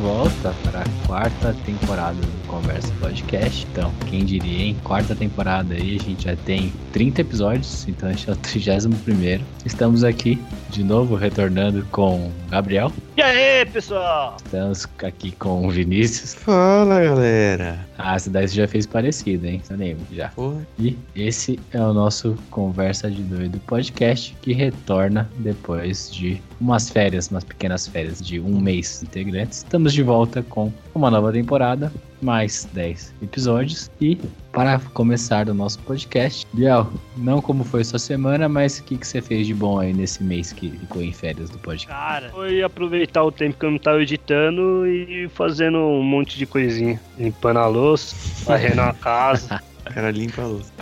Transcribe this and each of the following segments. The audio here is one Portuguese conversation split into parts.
volta para a quarta temporada do Conversa Podcast. Então, quem diria, hein? Quarta temporada aí, a gente já tem 30 episódios, então este é o 31. Estamos aqui de novo, retornando com Gabriel. E aí, pessoal? Estamos aqui com o Vinícius. Fala, galera. Ah, essa daí você já fez parecido, hein? Eu lembro já. Foi. E esse é o nosso Conversa de Doido podcast que retorna depois de umas férias, umas pequenas férias de um mês integrantes. Estamos de volta com uma nova temporada, mais 10 episódios. E para começar o nosso podcast, Biel, não como foi sua semana, mas o que, que você fez de bom aí nesse mês que ficou em férias do podcast? Cara, foi aproveitar o tempo que eu não tava editando e fazendo um monte de coisinha. Limpando a louça, varrendo a casa. O cara limpa a louça.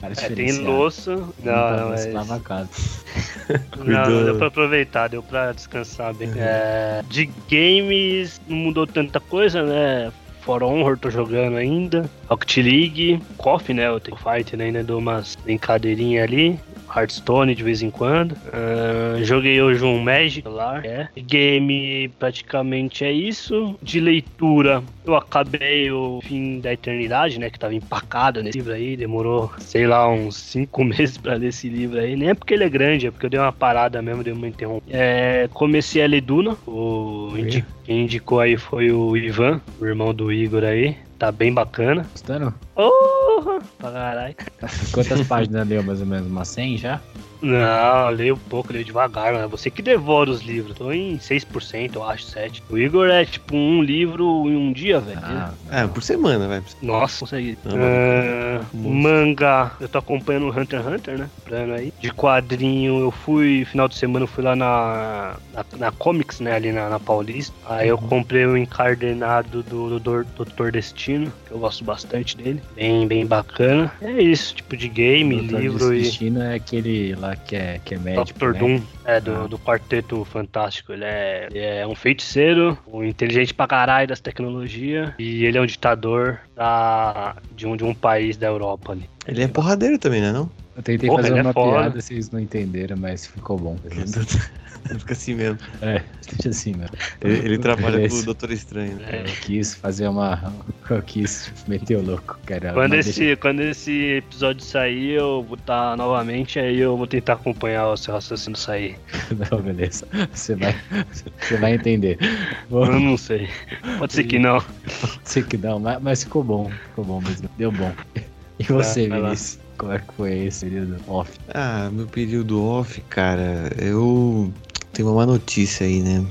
Cara, É, tem louça. Não, não, mas... é. lava a casa. Não, deu pra aproveitar, deu pra descansar bem. É, de games, não mudou tanta coisa, né? For Honor tô jogando ainda. Rocket League, KOF, né? O Team Fight né? ainda dou umas brincadeirinhas ali. Hearthstone de vez em quando. Ah, joguei hoje um Magic lá. É. Game praticamente é isso. De leitura, eu acabei o fim da eternidade, né? Que tava empacado nesse livro aí. Demorou, sei lá, uns cinco meses pra ler esse livro aí. Nem é porque ele é grande, é porque eu dei uma parada mesmo, dei uma interrupção. É, comecei a ler Duna. O indi- quem indicou aí foi o Ivan, o irmão do Igor aí. Tá bem bacana. Gostando? Porra! Pra caralho. Quantas páginas leu mais ou menos? Umas 100 já? Não, leio pouco, leio devagar, né? Você que devora os livros. Tô em 6%, eu acho, 7%. O Igor é tipo um livro em um dia, velho. Ah, É, por semana, vai. Nossa, consegui. Não, Ah, Monstro. manga, eu tô acompanhando o Hunter x Hunter, né? Plano aí. De quadrinho, eu fui, final de semana, eu fui lá na, na, na Comics, né? Ali na, na Paulista. Aí eu comprei o encadernado do, do Doutor Destino, que eu gosto bastante dele. Bem, bem bacana. É isso, tipo de game, Doutor livro e. Destino é aquele lá que é, que é médico, Dr. né? Doom, é, Ah. do, do Quarteto Fantástico. Ele é, ele é um feiticeiro, um inteligente pra caralho das tecnologias, e ele é um ditador da, de, um, de um país da Europa ali. Ele é porradeiro também, né? Não? Eu tentei Porra, fazer é uma foda. piada, vocês não entenderam, mas ficou bom. Fica assim mesmo. É, deixa assim, né? Ele, ele trabalha Beleza. com o Doutor Estranho. né? É. Eu quis fazer uma. Eu quis meter o louco, cara. Quando esse, quando esse episódio sair, eu vou estar novamente, aí eu vou tentar acompanhar o seu raciocínio sair. Não, beleza. Você vai, você vai entender. Eu Vou não sei. Pode ser que não. dizer que não, mas, mas ficou bom. Ficou bom mesmo. Deu bom. E você, vai lá. Vinícius? Como é que foi esse período off? Ah, meu período off, cara, eu tenho uma má notícia aí, né?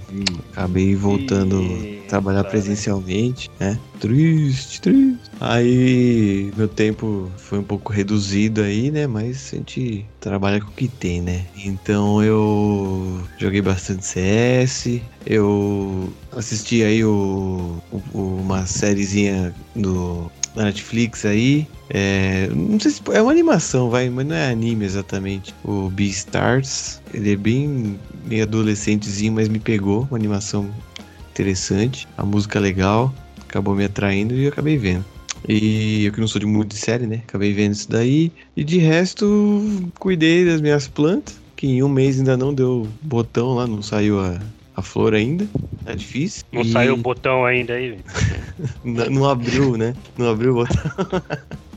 Acabei voltando a trabalhar cara. presencialmente, né? Triste, triste. Aí meu tempo foi um pouco reduzido aí, né? Mas a gente trabalha com o que tem, né? Então eu joguei bastante CS, eu assisti aí o, o- uma sériezinha do da Netflix aí. É, não sei se é uma animação, vai, mas não é anime exatamente. O Beastars, ele é bem meio adolescentezinho, mas me pegou, uma animação interessante, a música legal, acabou me atraindo e eu acabei vendo. E eu que não sou de muito de série, né? Acabei vendo isso daí. E de resto, cuidei das minhas plantas, que em um mês ainda não deu botão lá, não saiu a, a flor ainda. Tá difícil. Não E saiu o botão ainda aí. Não, não abriu, né? Não abriu o botão.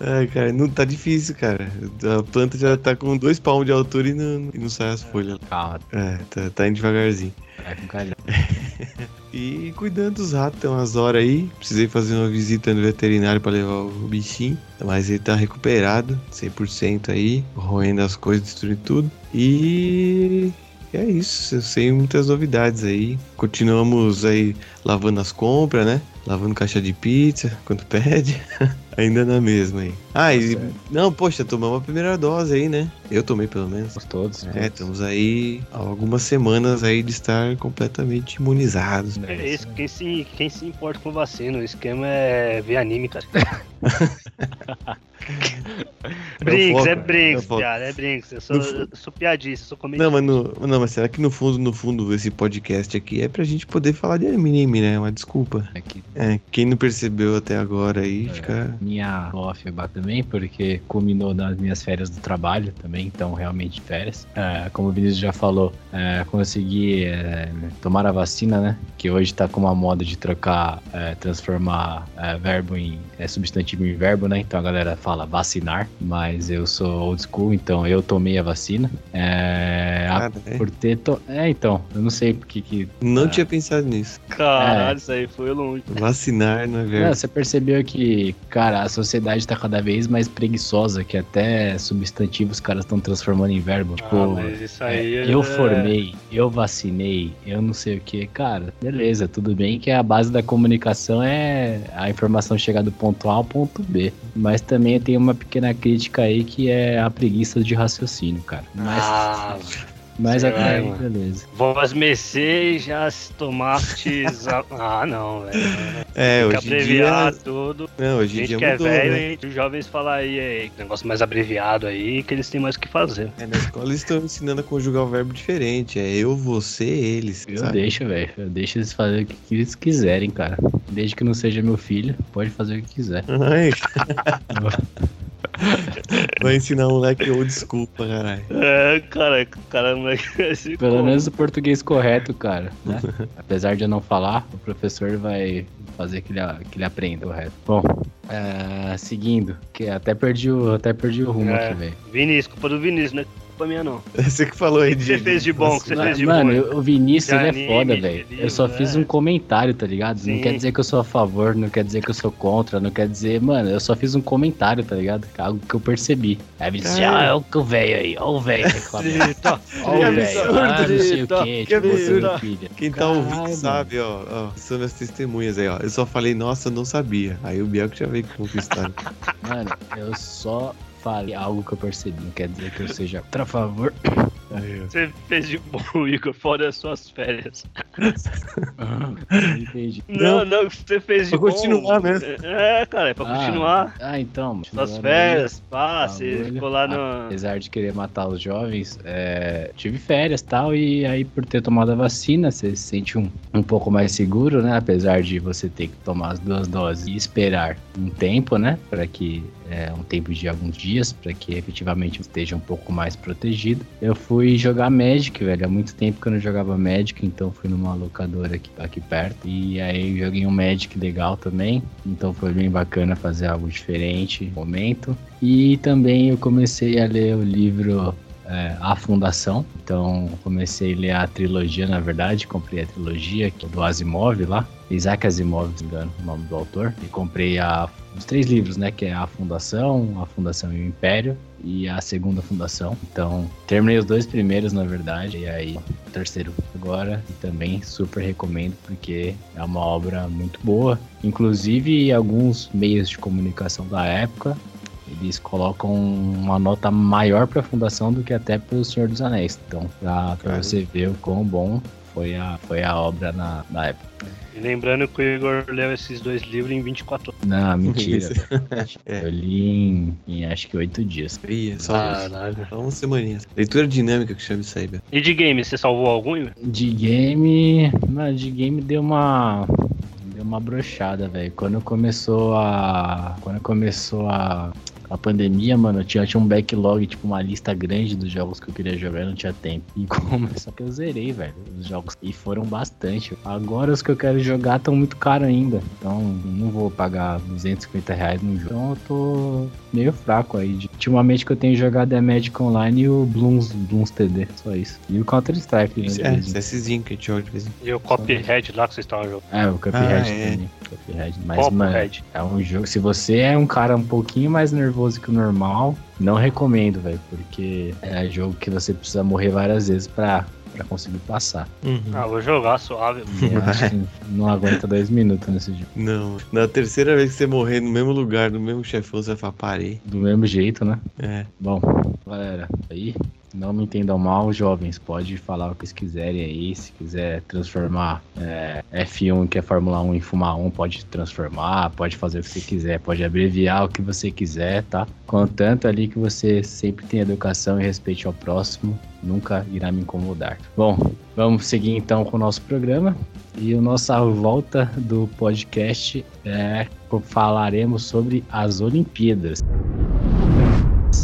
Ai, cara, não tá difícil, cara. A planta já tá com dois palmos de altura e não, e não sai as folhas. calma, É, tá, tá indo devagarzinho. vai com calhão. E cuidando dos ratos, tem umas horas aí. Precisei fazer uma visita no veterinário pra levar o bichinho. Mas ele tá recuperado, 100% aí. Roendo as coisas, destruindo tudo. E é isso. Eu sei muitas novidades aí. Continuamos aí lavando as compras, né? Lavando caixa de pizza, quando pede. Ainda na mesma aí. Ah, e. certo. Não, poxa, tomamos a primeira dose aí, né? Eu tomei pelo menos. Todos, É, estamos aí há algumas semanas aí de estar completamente imunizados. É isso, quem se, quem se importa com vacina? O esquema é ver anime, cara. Brinks, foco, é é Brinks, piada, é Brinks. Eu sou, No fu- eu sou piadista, eu sou comediante. Não, mas, no, não, mas será que no fundo, no fundo, esse podcast aqui é pra gente poder falar de anime, né? Uma desculpa. Aqui É, quem não percebeu até agora aí, É. fica. minha off também, porque culminou nas minhas férias do trabalho também, então realmente férias. É, como o Vinícius já falou, é, consegui é, tomar a vacina, né? Que hoje tá com uma moda de trocar, é, transformar é, verbo em é, substantivo em verbo, né? Então a galera fala vacinar, mas eu sou old school, então eu tomei a vacina. É, a- Cara, né? por ter. To... É, então, eu não sei porque que. Não Ah. tinha pensado nisso. Caralho, isso aí foi longe. Vacinar não é verbo. você percebeu que, cara, a sociedade tá cada vez mais preguiçosa, que até substantivos os caras estão transformando em verbo. Tipo, ah, mas isso aí é, é... eu formei, eu vacinei, eu não sei o que. Cara, beleza, tudo bem que a base da comunicação é a informação chegar do ponto A ao ponto B. Mas também tem uma pequena crítica aí que é a preguiça de raciocínio, cara. Mas, Ah, mas até lá, aí, mano. beleza. vós mecês já se tomastes... a- Ah, não, velho. É, Tem que hoje em abreviar dia. tudo. Não, hoje em gente dia que é mudou, velho né? e os jovens falar aí, aí, negócio mais abreviado aí, que eles têm mais o que fazer. É, na escola eles estão ensinando a conjugar o verbo diferente. É eu, você, eles. Eu sabe? deixo, velho. Eu deixo eles fazerem o que eles quiserem, cara. Desde que não seja meu filho, pode fazer o que quiser. Ai. Vai ensinar um moleque ou desculpa, caralho. É, cara, caramba, esse Pelo como? menos o português correto, cara. Né? Apesar de eu não falar, o professor vai fazer que ele, que ele aprenda o resto. Bom, é, seguindo, que até perdi o, até perdi o rumo É. aqui, velho. Vinícius, culpa do Vinícius, não é culpa minha não. Você que falou aí O que de. você fez de bom? O que você fez de Mano, bom? eu- o Vinícius, ele é anime, foda, de velho. Eu só fiz é. um comentário, tá ligado? Não Sim. quer dizer que eu sou a favor, não quer dizer que eu sou contra, não quer dizer... Mano, eu só fiz um comentário, tá ligado? Algo que eu percebi. Aí ele disse, Cara. ah, é o que o velho aí, ó o velho reclamando. Ó o Que velho, absurdo, ah, não sei o quê, que tipo, absurdo. botando pilha. Quem tá ouvindo mano. sabe, ó, ó. São minhas testemunhas aí, ó. Eu só falei, nossa, eu não sabia. Aí o Biel que já veio conquistar. Mano, eu só falei algo que eu percebi. Não quer dizer que eu seja contra favor. Ó. você fez de bom, Igor, fora as suas férias. Não entendi. Não, não, o que você fez de Pra bom. continuar mesmo. É, cara, é pra Ah, continuar. Ah, então. Suas férias, pá, aí, você ficou lá no. Apesar de querer matar os jovens, é, tive férias e tal, e aí por ter tomado a vacina, você se sente um, um pouco mais seguro, né? Apesar de você ter que tomar as duas doses e esperar um tempo, né? Para que é, um tempo de alguns dias, para que efetivamente esteja um pouco mais protegido. Eu fui jogar Magic, velho. Há muito tempo que eu não jogava Magic, então fui numa locadora aqui, aqui perto. E aí joguei um Magic legal também. Então foi bem bacana fazer algo diferente no momento. E também eu comecei a ler o livro é, A Fundação. Então comecei a ler a trilogia, na verdade. Comprei a trilogia do Asimov lá. Isaac Asimov, se não me engano, o nome do autor. E comprei a, os três livros, né? Que é A Fundação, A Fundação e o Império. E a segunda fundação. Então, terminei os dois primeiros, na verdade. E aí, o terceiro agora. E também super recomendo, porque é uma obra muito boa. Inclusive, alguns meios de comunicação da época eles colocam uma nota maior para a fundação do que até para o Senhor dos Anéis. Então, para você ver o quão bom foi a, foi a obra na, na época. E lembrando que o Igor leu esses dois livros em 24 horas. Não, mentira. É. Eu li em, em acho que oito dias. Ih, é só, Caralho. só uma semaninha. Leitura dinâmica que chama isso aí. E de game, você salvou algum, Igor? De game. Mano, de game deu uma. Deu uma brochada, velho. Quando começou a. Quando começou a. A pandemia, mano, eu tinha, tinha um backlog, tipo, uma lista grande dos jogos que eu queria jogar e não tinha tempo. E começou que eu zerei, velho, os jogos. E foram bastante. Agora os que eu quero jogar estão muito caros ainda. Então, não vou pagar 250 reais no jogo. Então, eu tô meio fraco aí. De- Ultimamente que eu tenho jogado é Magic Online e o Blooms, Blooms TD. Só isso. E o Counter-Strike, né? de É, CSzinho que a gente joga de vez em E o Cophead lá que vocês estavam jogando. é, o Cuphead Ah, é. também. Cuphead. Mas, mano, é um jogo. Se você é um cara um pouquinho mais nervoso que o normal, não recomendo, velho. Porque é jogo que você precisa morrer várias vezes pra, pra conseguir passar. Uhum. Ah, vou jogar suave. Eu acho que não aguenta dois minutos nesse jogo. Não, na terceira vez que você morrer no mesmo lugar, no mesmo chefão, você vai falar, parei. Do mesmo jeito, né? É. Bom, galera, aí não me entendam mal, jovens, pode falar o que quiserem aí. Se quiser transformar é, F1, que é Fórmula 1, em Fuma 1, pode transformar, pode fazer o que você quiser, pode abreviar o que você quiser, tá? Contanto ali que você sempre tenha educação e respeite ao próximo, nunca irá me incomodar. Bom, vamos seguir então com o nosso programa. E a nossa volta do podcast é falaremos sobre as Olimpíadas.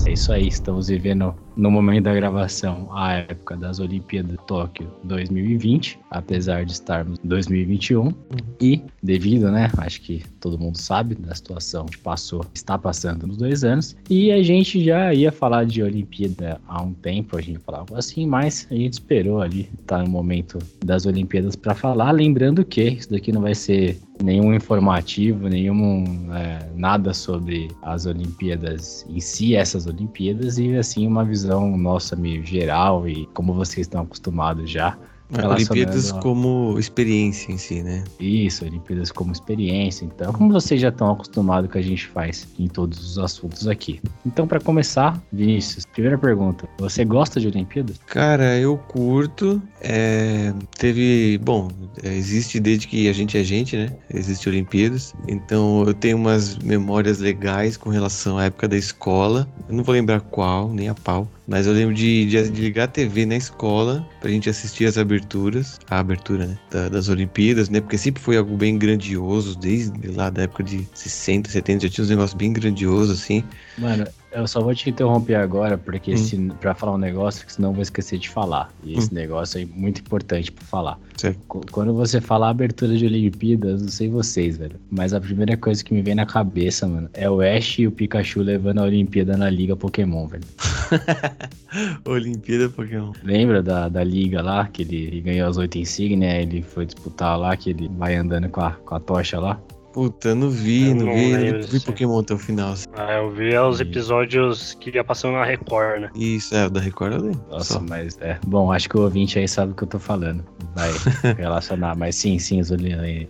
É isso aí, estamos vivendo no momento da gravação a época das Olimpíadas Tóquio 2020, apesar de estarmos em 2021. E devido, né, acho que todo mundo sabe da situação que passou, está passando nos dois anos. E a gente já ia falar de Olimpíada há um tempo, a gente falava assim, mas a gente esperou ali, tá no momento das Olimpíadas para falar, lembrando que isso daqui não vai ser nenhum informativo, nenhum é, nada sobre as Olimpíadas em si, essas Olimpíadas, e assim uma visão nossa meio geral e como vocês estão acostumados já Olimpíadas como experiência em si, né? Isso, Olimpíadas como experiência. Então, como vocês já estão acostumados que a gente faz em todos os assuntos aqui. Então, para começar, Vinícius, primeira pergunta: você gosta de Olimpíadas? Cara, eu curto. É, teve, bom, é, existe desde que a gente é gente, né? Existe Olimpíadas. Então, eu tenho umas memórias legais com relação à época da escola. Eu não vou lembrar qual, nem a pau. Mas eu lembro de, de, de, ligar a TV na escola pra gente assistir as aberturas, a abertura, né, da, das Olimpíadas, né, porque sempre foi algo bem grandioso, desde lá da época de 60, 70, já tinha uns negócios bem grandiosos, assim. Mano, eu só vou te interromper agora, porque hum. pra falar um negócio, que senão eu vou esquecer de falar. E esse hum. negócio é muito importante pra falar. Certo. Quando você fala abertura de Olimpíadas, não sei vocês, velho. Mas a primeira coisa que me vem na cabeça, mano, é o Ash e o Pikachu levando a Olimpíada na Liga Pokémon, velho. Olimpíada Pokémon. Lembra da, da liga lá, que ele ganhou as oito insígnias, ele foi disputar lá, que ele vai andando com a, com a tocha lá? Puta, não vi, eu não, não vi, não vi Pokémon até o final. Assim. Ah, eu vi os episódios que ia passando na Record, né? Isso, é, o da Record eu lembro. Nossa, Só. mas é. Bom, acho que o ouvinte aí sabe o que eu tô falando. Vai relacionar. Mas sim, sim,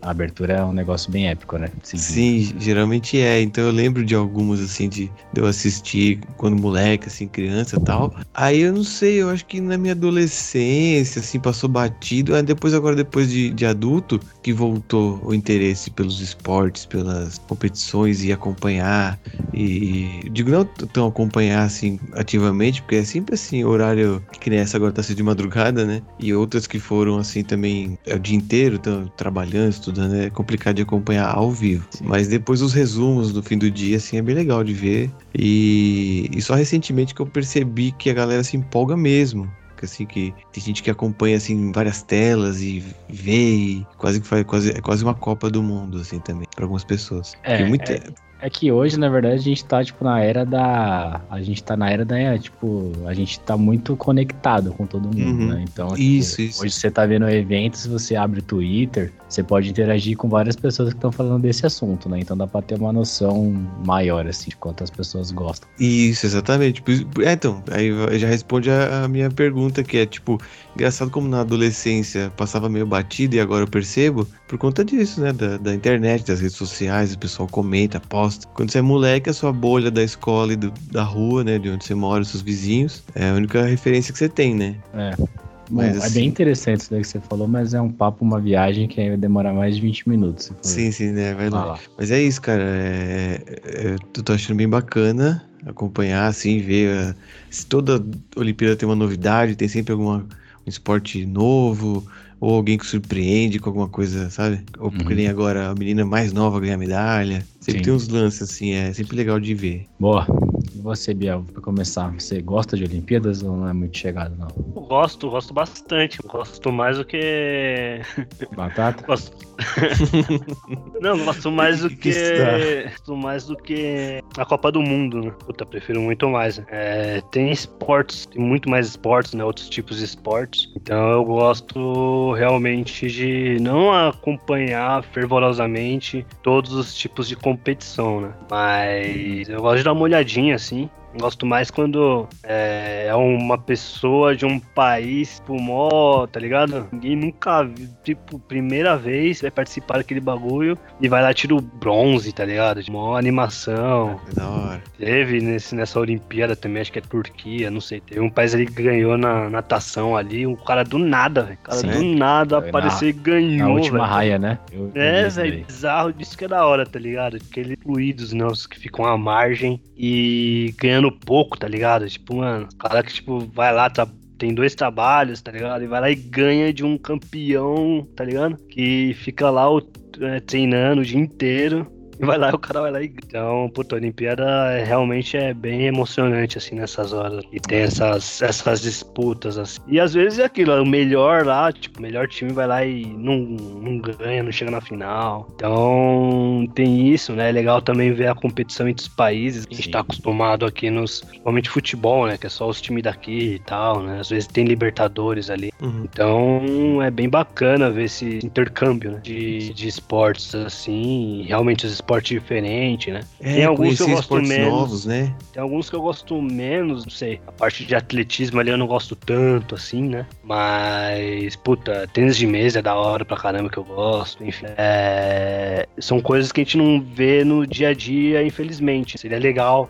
a abertura é um negócio bem épico, né? Sim, sim, geralmente é. Então eu lembro de algumas, assim, de, de eu assistir quando moleque, assim, criança e tal. Aí eu não sei, eu acho que na minha adolescência, assim, passou batido. Aí depois, agora, depois de, de adulto, que voltou o interesse pelos esportes esportes, pelas competições e acompanhar. E digo não tão acompanhar assim ativamente, porque é sempre assim, horário que nem essa agora tá sendo de madrugada, né? E outras que foram assim também é o dia inteiro, tão trabalhando, estudando, é complicado de acompanhar ao vivo. Sim. Mas depois os resumos no fim do dia, assim, é bem legal de ver. E, e só recentemente que eu percebi que a galera se empolga mesmo assim, que tem gente que acompanha assim várias telas e vê e quase que faz quase, é quase uma Copa do Mundo, assim, também, para algumas pessoas. É, muito, é, é que hoje, na verdade, a gente tá, tipo, na era da. A gente tá na era da. Tipo, a gente tá muito conectado com todo mundo, uhum. né? Então, tipo, isso, isso. hoje você tá vendo eventos, você abre o Twitter, você pode interagir com várias pessoas que estão falando desse assunto, né? Então dá pra ter uma noção maior, assim, de quantas pessoas gostam. Isso, exatamente. É, então, aí já responde a, a minha pergunta, que é, tipo, engraçado como na adolescência passava meio batido e agora eu percebo, por conta disso, né? Da, da internet, das redes sociais, o pessoal comenta, posta quando você é moleque, a sua bolha da escola e do, da rua, né? De onde você mora, os seus vizinhos, é a única referência que você tem, né? É. Mas, Bom, assim... É bem interessante isso daí que você falou, mas é um papo, uma viagem que vai demorar mais de 20 minutos. Sim, sim, né? Vai lá. lá. Mas é isso, cara. É, é, eu tô achando bem bacana acompanhar, assim, ver. Uh, se toda Olimpíada tem uma novidade, tem sempre algum um esporte novo, ou alguém que surpreende com alguma coisa, sabe? Ou porque uhum. nem agora a menina mais nova ganha medalha. Sempre Sim. tem uns lances assim, é sempre legal de ver. Boa. E você, Biel, pra começar, você gosta de Olimpíadas ou não é muito chegado, não? Eu gosto, gosto bastante. Gosto mais do que. Batata? gosto. não, gosto mais do que. gosto mais do que a Copa do Mundo, né? Puta, prefiro muito mais. É, tem esportes, tem muito mais esportes, né? Outros tipos de esportes. Então eu gosto realmente de não acompanhar fervorosamente todos os tipos de competição, né? Mas eu gosto de dar uma olhadinha assim. Gosto mais quando é, é uma pessoa de um país, tipo, mó, tá ligado? Ninguém nunca viu, tipo, primeira vez vai participar daquele bagulho e vai lá tira o bronze, tá ligado? De mó animação. É da hora. Teve nesse, nessa Olimpíada também, acho que é Turquia, não sei. Teve um país ali que ganhou na natação ali, um cara do nada, velho. O cara Sim. do nada Foi apareceu e Na ganhou, última velho. raia, né? Eu- eu É, velho, bizarro disso que é da hora, tá ligado? Aqueles fluidos, né, os que ficam à margem e ganhando pouco, tá ligado? Tipo, mano, cara que, tipo, vai lá, tá, tem dois trabalhos, tá ligado? E vai lá e ganha de um campeão, tá ligado? Que fica lá o, é, treinando o dia inteiro. E vai lá e o cara vai lá e. Então, puta, a Olimpíada é- realmente é bem emocionante, assim, nessas horas. E tem essas, essas disputas, assim. E às vezes é aquilo, o melhor lá, tipo, o melhor time vai lá e não, não ganha, não chega na final. Então, tem isso, né? É legal também ver a competição entre os países. A gente Sim. tá acostumado aqui nos. Principalmente futebol, né? Que é só os times daqui e tal, né? Às vezes tem Libertadores ali. Uhum. Então é bem bacana ver esse intercâmbio né, de, de esportes assim, realmente os esportes diferentes, né? É, Tem alguns que eu gosto menos. novos, né? Tem alguns que eu gosto menos, não sei. A parte de atletismo ali eu não gosto tanto assim, né? Mas, puta, tênis de mesa é da hora pra caramba que eu gosto, enfim. É, São coisas que a gente não vê no dia a dia, infelizmente. Seria legal,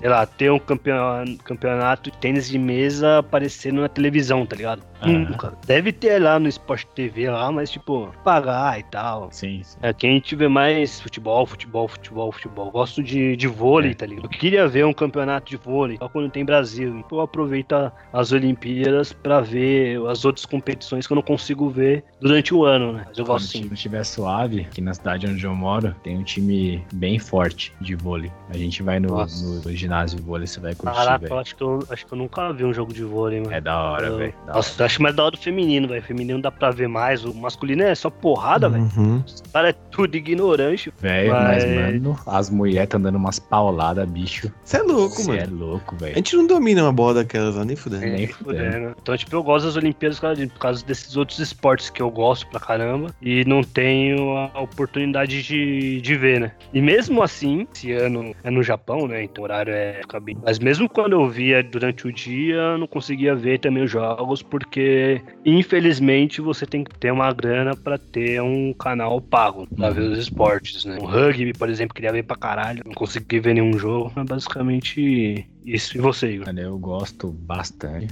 sei lá, ter um campeon- campeonato de tênis de mesa aparecendo na televisão, tá ligado? Aham. Nunca. Deve ter lá no Sport TV lá, mas tipo, pagar e tal. Sim, sim. É, quem tiver mais futebol, futebol, futebol, futebol. Gosto de, de vôlei, É. tá ligado? Eu queria ver um campeonato de vôlei, só quando tem Brasil. Então eu aproveito as Olimpíadas pra ver as outras competições que eu não consigo ver durante o ano, né? Mas eu gosto sim. time estiver suave, aqui na cidade onde eu moro, tem um time bem forte de vôlei. A gente vai no, Nossa. no ginásio de vôlei, você vai curtir, Caraca, eu velho. acho que eu, acho que eu nunca vi um jogo de vôlei, mano. É da hora, Eu- velho. Nossa, eu acho mais da hora do feminino, velho. Feminino dá pra ver mais. O masculino é só porrada, velho. Uhum. Os caras é tudo ignorante. Velho, mas, Mas- mano, as mulheres tá dando umas pauladas, bicho. Você é louco, Você é mano. louco, A velho. gente não domina uma bola daquelas lá, nem fudendo. Nem fudendo. Então, tipo, eu gosto das Olimpíadas por causa desses outros esportes que eu gosto pra caramba e não tenho a oportunidade de, de ver, né? E mesmo assim, esse ano é no Japão, né? Então o horário é bem. Mas mesmo quando eu via durante o dia, eu não conseguia ver também os jogos, porque infelizmente você tem que ter uma grana pra ter um canal pago pra Uhum. ver os esportes, né? O rugby, por exemplo, queria ver pra caralho, não consegui ver nenhum jogo. É basicamente isso. E você, Igor? Eu gosto bastante.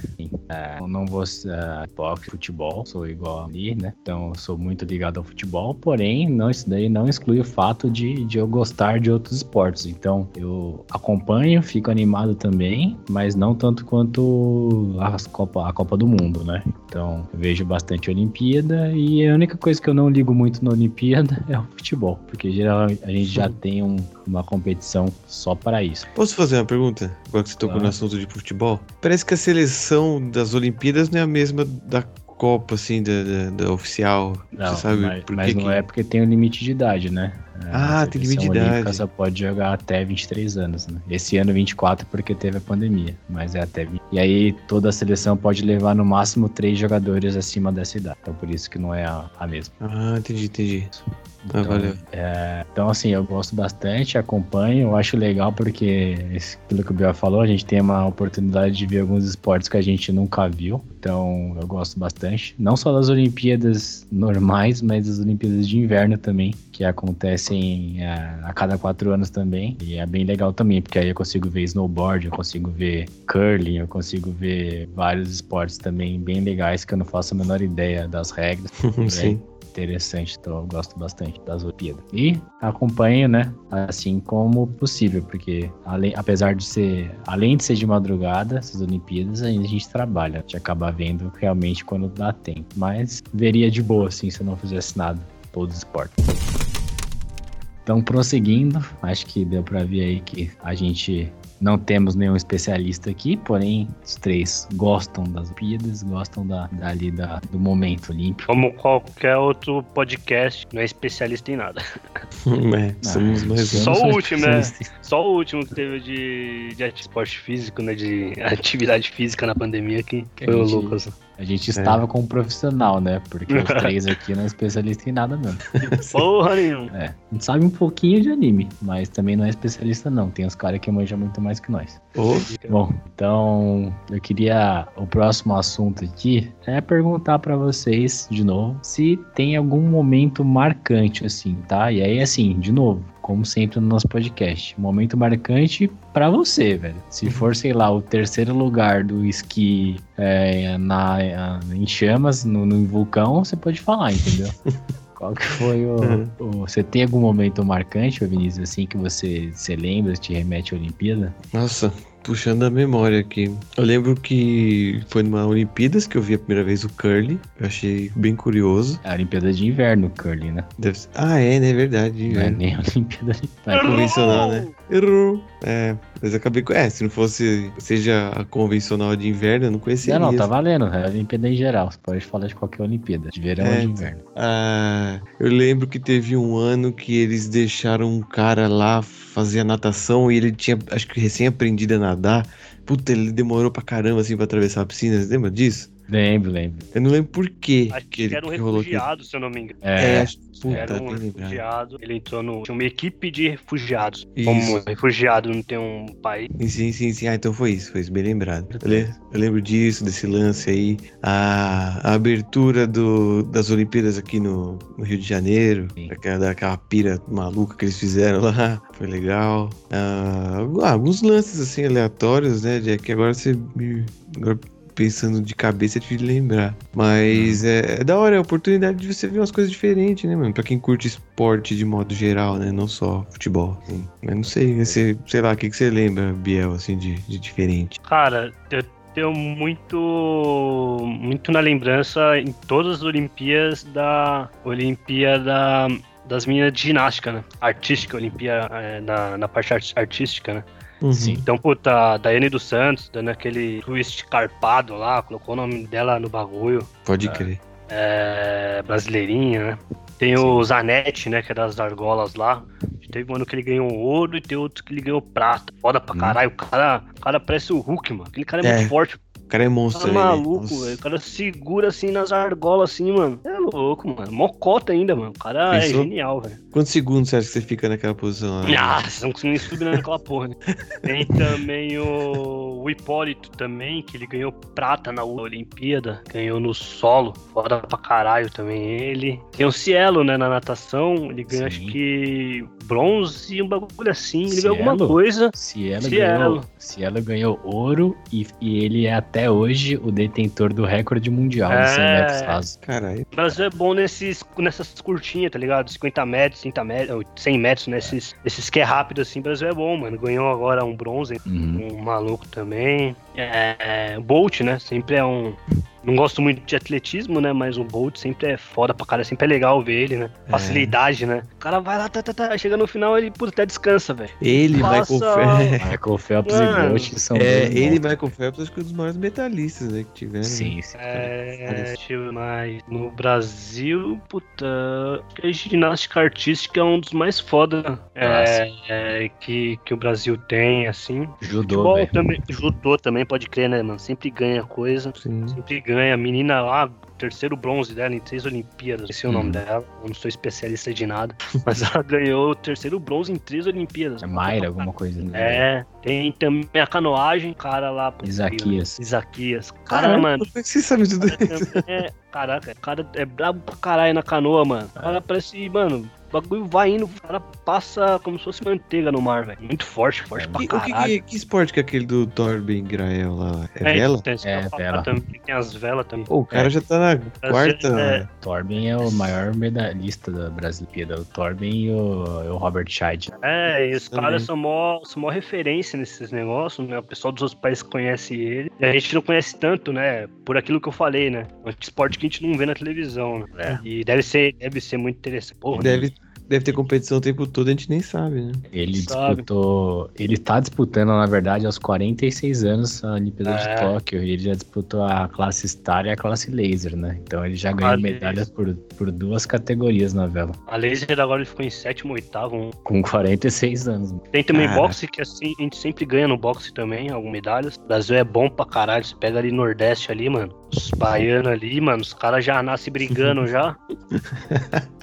É, eu não vou uh, boxe, futebol, sou igual ali, né? Então eu sou muito ligado ao futebol, porém, não, isso daí não exclui o fato de, de eu gostar de outros esportes. Então eu acompanho, fico animado também, mas não tanto quanto as Copa, a Copa do Mundo, né? Então eu vejo bastante Olimpíada e a única coisa que eu não ligo muito na Olimpíada é o futebol, porque geralmente a gente já tem um- uma competição só para isso. Posso fazer uma pergunta? Agora que você tocou Claro. no assunto de futebol. Parece que a seleção das Olimpíadas não é a mesma da Copa, assim, da, da- da oficial. Não, você sabe mas, por mas que não é porque tem um limite de idade, né? Ah, tem limite de idade. só pode jogar até 23 anos, né? Esse ano 24 porque teve a pandemia, mas é até 20. E aí toda a seleção pode levar no máximo três jogadores acima dessa idade. Então por isso que não é a, a mesma. Ah, entendi, entendi. Ah, Então, valeu. é, então, assim, eu gosto bastante, acompanho, eu acho legal porque, aquilo que o Biel falou, a gente tem uma oportunidade de ver alguns esportes que a gente nunca viu. Então, eu gosto bastante. Não só das Olimpíadas normais, mas das Olimpíadas de inverno também, que acontecem é, a cada quatro anos também. E é bem legal também, porque aí eu consigo ver snowboard, eu consigo ver curling, eu consigo ver vários esportes também bem legais que eu não faço a menor ideia das regras. Sim. Interessante, então eu gosto bastante das Olimpíadas. E acompanho, né, assim como possível, porque além, apesar de ser, além de ser de madrugada, essas Olimpíadas, ainda a gente trabalha, a gente acaba vendo realmente quando dá tempo, mas veria de boa, assim, se eu não fizesse nada, todos os esportes. Então, prosseguindo, acho que deu pra ver aí que a gente não temos nenhum especialista aqui, porém os três gostam das Olimpíadas, gostam da, dali da, do momento olímpico. Como qualquer outro podcast, não é especialista em nada. É, somos Ah, mais Só um. o somos último, né? especialistas. Só o último que teve de, de esporte físico, né? De atividade física na pandemia que Que foi o Lucas. A gente estava com um profissional, né? Porque os três aqui não é especialista em nada mesmo. Porra nenhuma. É, a gente sabe um pouquinho de anime, mas também não é especialista não. Tem os caras que manjam muito mais que nós. Ô, Bom, então eu queria o próximo assunto aqui é perguntar pra vocês de novo se tem algum momento marcante assim, tá? E aí assim, de novo, como sempre no nosso podcast, momento marcante pra você, velho. Se for, sei lá, o terceiro lugar do esqui é, na, em chamas no, no vulcão, você pode falar, entendeu? Qual que foi o, o- Você tem algum momento marcante, Vinícius, assim, que você, você lembra, te remete à Olimpíada? Nossa, puxando a memória aqui. Eu lembro que foi numa Olimpíadas que eu vi a primeira vez o curly. Eu achei bem curioso. É a Olimpíada de Inverno, curling, né? Deve ser- Ah, é, né? É verdade. Não é é. nem a Olimpíada de É convencional, né? Errou. É, mas acabei com. É, se não fosse seja a convencional de inverno, eu não conhecia. Não, não, tá valendo. É a Olimpíada em geral. Você pode falar de qualquer Olimpíada, de verão ou É, de inverno. Ah, eu lembro que teve um ano que eles deixaram um cara lá fazer a natação e ele tinha, acho que recém aprendido a nadar. Puta, ele demorou pra caramba assim pra atravessar a piscina. Você lembra disso? Lembro, lembro. Eu não lembro por quê Acho que, que ele, era um que refugiado, se eu não me engano. É, É, acho, puta, Era um refugiado. Ele entrou no. Tinha uma equipe de refugiados. Isso. Como refugiado não tem um país. Sim, Sim, sim, sim. Ah, então foi isso, foi isso, bem lembrado. Eu, le- eu lembro disso, desse lance aí. A, a abertura do, das Olimpíadas aqui no, no Rio de Janeiro, daquela, daquela pira maluca que eles fizeram lá, foi legal. Ah, alguns lances assim aleatórios, né? De, que agora você me. Agora pensando de cabeça é difícil de lembrar. Mas é, é da hora, é a oportunidade de você ver umas coisas diferentes, né, mano? Pra quem curte esporte de modo geral, né? Não só futebol. Assim. Mas não sei, você, sei lá, o que, que você lembra, Biel, assim, de, de diferente? Cara, eu tenho muito. Muito na lembrança em todas as Olimpíadas da. Olimpíada das meninas de ginástica, né? Artística, Olimpíada é, na, na parte art- artística, né? Sim. Então, puta, a Daiane dos Santos, dando aquele twist carpado lá, colocou o nome dela no bagulho. Pode crer. é, brasileirinha, né? Tem o Zanetti, né? Que é das argolas lá. Teve um ano que ele ganhou ouro e tem outro que ele ganhou prata. Foda pra Hum. caralho. O cara, o cara parece o Hulk, mano. Aquele cara é, É, muito forte. O cara é Tá monstro, né? maluco, Nossa. velho. O cara segura assim nas argolas, assim, mano. É louco, mano. Mocota ainda, mano. O cara Pensou? é genial, velho. Quantos segundos você acha que você fica naquela posição lá? Ah, vocês não conseguem nem subir naquela porra, né? Tem também o, o Hipólito também, que ele ganhou prata na Olimpíada, ganhou no solo, foda pra caralho também ele. Tem o Cielo, né, na natação, ele ganhou Sim. acho que bronze e um bagulho assim, ele ganhou alguma Cielo? coisa. Ela Cielo. ganhou, ela ganhou ouro e, e ele é até hoje o detentor do recorde mundial de 100 É. metros rasos. Caralho. O Brasil é bom nesses, nessas curtinhas, tá ligado? 50 metros, 30 metros, ou 100 metros, nesses, nesses que é rápido assim, o Brasil é bom, mano. Ganhou agora um bronze Uhum. um maluco também. É, o Bolt, né? Sempre é um. Não gosto muito de atletismo, né? Mas o Bolt sempre é foda pra cara, sempre é legal ver ele, né? É. Facilidade, né? O cara vai lá, tá, tá, tá, chega no final, ele puta, até descansa, velho. Ele, Passa- Michael Phelps. Michael Phelps Mano, e Bolt são É, ele monstros. Michael Phelps acho que é um dos maiores medalhistas né, que tiveram. né? Sim, sim. É, deixa eu ver mais. No Brasil, puta. que A ginástica artística é um dos mais foda é, é, que, que o Brasil tem, assim. Judô, Futebol também, judô também, pode crer, né, mano? Sempre ganha coisa. Sim. Sempre ganha. A menina lá, terceiro bronze dela em três Olimpíadas. Esse é o nome Hum. dela. Eu não sou especialista de nada. Mas ela ganhou o terceiro bronze em três Olimpíadas. É Mayra, alguma coisa. Né? É, tem também a canoagem, cara lá. Isaquias. Isaquias. Cara, mano. é você sabe tudo isso? é, caraca, o cara é brabo pra caralho na canoa, mano. O cara parece, mano, o bagulho vai indo, o cara passa como se fosse manteiga no mar, velho. Muito forte, forte pra Que, o que, caralho. que, que esporte que é aquele do Torben Grael lá? É, É, vela? Tem, eu É, vela. Também, tem as velas também. Pô, o cara É. já tá na quarta. é- Torben é o maior medalhista da Brasileira. O Torben e o, e o Robert Scheid. É, e os caras são mó, são mó referência nesses negócios, né? O pessoal dos outros países conhece ele. E a gente não conhece tanto, né? Por aquilo que eu falei, né? É um esporte que a gente não vê na televisão, né? É. E deve ser, deve ser muito interessante. Porra, Deve, deve ter competição o tempo todo, a gente nem sabe, né? Ele Sabe. disputou. Ele tá disputando, na verdade, aos 46 anos a Olimpíada É. de Tóquio. E ele já disputou a classe Star e a classe Laser, né? Então ele já ganhou Ah, medalhas por, por duas categorias na vela. A laser agora ele ficou em sétimo, oitavo. Com 46 anos. Tem também Cara. boxe, que assim, a gente sempre ganha no boxe também, algumas medalhas. O Brasil é bom pra caralho. Você pega ali Nordeste ali, mano. Os baianos ali, mano, os caras já nascem brigando já.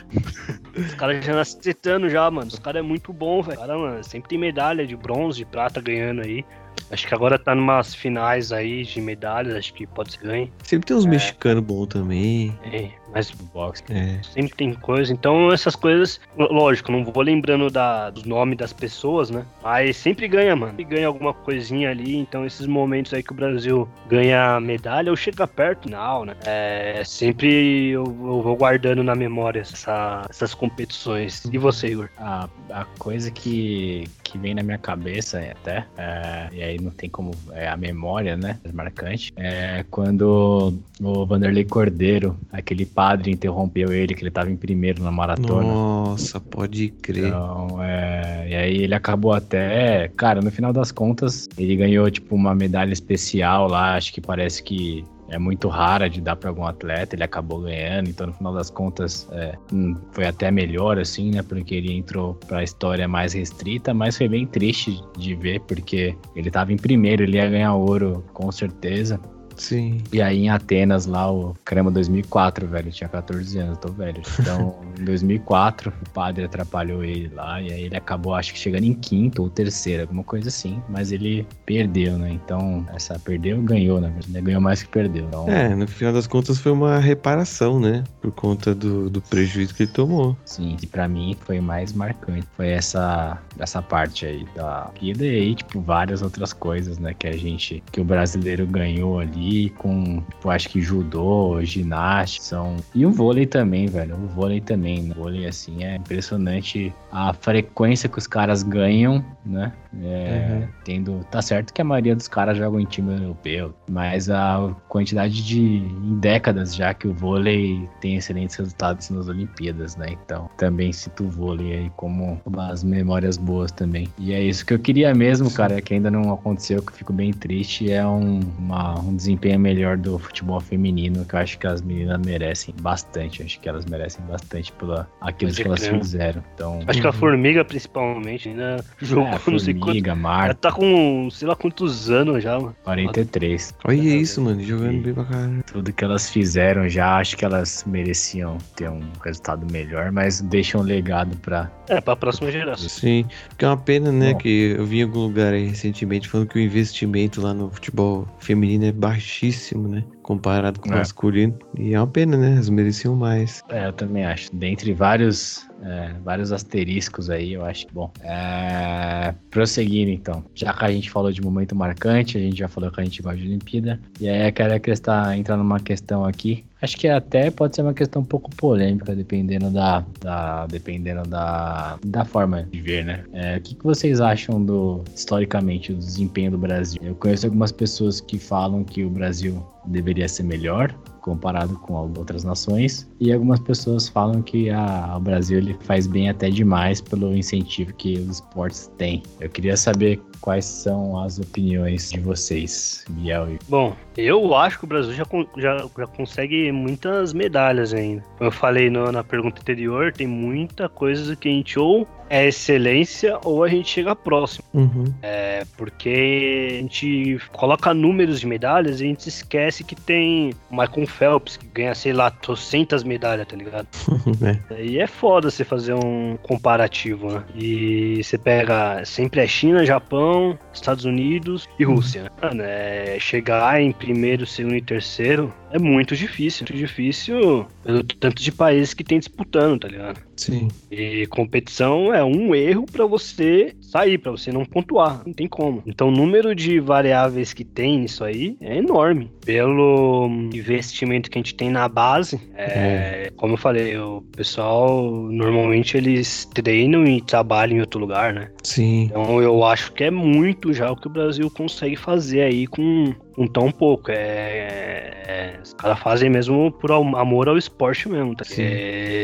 Os caras já nascem tretando já, mano. Os caras é muito bom, velho. Cara, mano, sempre tem medalha de bronze, de prata ganhando aí. Acho que agora tá numas finais aí de medalhas, acho que pode ser ganho. Sempre tem uns mexicanos bons também. É, mas No boxe. É. sempre tem coisa. Então, essas coisas, lógico, não vou lembrando da, dos nomes das pessoas, né? Mas sempre ganha, mano. Sempre ganha alguma coisinha ali. Então, esses momentos aí que o Brasil ganha medalha ou chega perto, não, né? É, sempre eu, eu vou guardando na memória essa- essas competições. E você, Igor? A, a coisa que, que vem na minha cabeça até, é, e aí não tem como, é a memória, né, marcante, é quando o Vanderlei Cordeiro, aquele padre interrompeu ele, que ele tava em primeiro na maratona. Nossa, pode crer. Então, é, e aí ele acabou até, cara, no final das contas, ele ganhou tipo uma medalha especial lá, acho que parece que é muito rara de dar para algum atleta, ele acabou ganhando, então no final das contas é, hum, foi até melhor assim, né, porque ele entrou para a história mais restrita, mas foi bem triste de ver porque ele tava em primeiro, ele ia ganhar ouro com certeza. Sim. E aí em Atenas, lá, o caramba, 2004, velho, tinha 14 anos, tô velho. Então, em 2004, o padre atrapalhou ele lá, e aí ele acabou, acho que chegando em quinto ou terceiro, alguma coisa assim. Mas ele perdeu, né? Então, essa perdeu, ganhou, na verdade. né? Ganhou mais que perdeu. Então, É, no final das contas foi uma reparação, né? Por conta do, do prejuízo que ele tomou. Sim, e pra mim foi mais marcante. Foi essa, essa parte aí da vida e aí, tipo, várias outras coisas, né? Que a gente, que o brasileiro ganhou ali com, tipo, acho que judô, ginástica, são... E o vôlei também, velho. O vôlei também, né? O vôlei, assim, é impressionante a frequência que os caras ganham, né? É, Uhum. Tendo... Tá certo que a maioria dos caras jogam em time europeu, mas a quantidade de... Em décadas já que o vôlei tem excelentes resultados nas Olimpíadas, né? Então, também cito o vôlei aí como umas memórias boas também. E é isso que eu queria mesmo, cara, que ainda não aconteceu, que eu fico bem triste, é um, uma- um desempenho melhor do futebol feminino, que eu acho que as meninas merecem bastante. Acho que elas merecem bastante pela aquilo que elas fizeram. Então, Acho que a Formiga, principalmente, ainda jogou é, não sei quanto. Formiga, Ela tá com sei lá quantos anos já, mano. 43. Olha isso, mano, jogando bem pra caralho. Tudo que elas fizeram já, acho que elas mereciam ter um resultado melhor, mas deixam um legado pra. É, pra próxima geração. Sim, porque é uma pena, né, Bom. que eu vi em algum lugar aí recentemente falando que o investimento lá no futebol feminino é baixíssimo, né, comparado com o É. masculino. E é uma pena, né, elas mereciam mais. É, eu também acho. Dentre vários, é, vários asteriscos aí, eu acho que bom. É, prosseguindo então. Já que a gente falou de momento marcante, a gente já falou que a gente gosta de Olimpíada. E aí eu quero acrescentar, entrar numa questão aqui. Acho que até pode ser uma questão um pouco polêmica, dependendo da, da dependendo da, da forma de ver, né? É, o que, que vocês acham do historicamente do desempenho do Brasil? Eu conheço algumas pessoas que falam que o Brasil deveria ser melhor comparado com outras nações e algumas pessoas falam que ah, o Brasil ele faz bem até demais pelo incentivo que os esportes têm. Eu queria saber quais são as opiniões de vocês, e Bom, eu acho que o Brasil já, já, já consegue muitas medalhas ainda. Eu falei no- na pergunta anterior, tem muita coisa que a gente ou é excelência ou a gente chega próximo. Uhum. É porque a gente coloca números de medalhas e a gente esquece que tem o Michael Phelps, que ganha, sei lá, trocentas medalhas, tá ligado? é. E é foda você fazer um comparativo, né? E você pega sempre é China, Japão, Estados Unidos e Rússia. né? Mano, é, chegar em primeiro, segundo e terceiro é muito difícil. Muito difícil pelo tanto de países que tem disputando, tá ligado? Sim. E competição é um erro pra você sair, para você não pontuar. Não tem como. Então o número de variáveis que tem nisso aí é enorme. Pelo investimento que a gente tem na base, é, é. como eu falei, o pessoal normalmente eles treinam e trabalham em outro lugar, né? Sim. Então eu acho que é muito já o que o Brasil consegue fazer aí com, com tão pouco. É, é, os caras fazem mesmo por amor ao esporte mesmo, tá?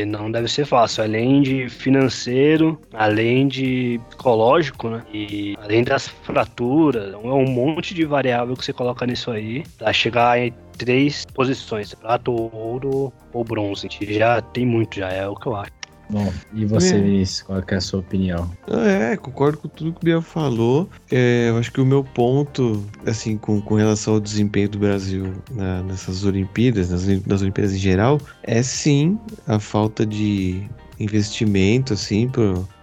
não deve ser fácil. Além de financeiro, além de psicológico, né? E além das fraturas, é um monte de variável que você coloca nisso aí pra chegar em três posições, prata, ouro ou bronze. Já tem muito, já é o que eu acho. Bom, e você, é. Vinícius, qual é a sua opinião? É, concordo com tudo que o Biel falou. É, eu acho que o meu ponto, assim, com, com relação ao desempenho do Brasil na, nessas Olimpíadas, nas, nas Olimpíadas em geral, é sim a falta de investimento, assim,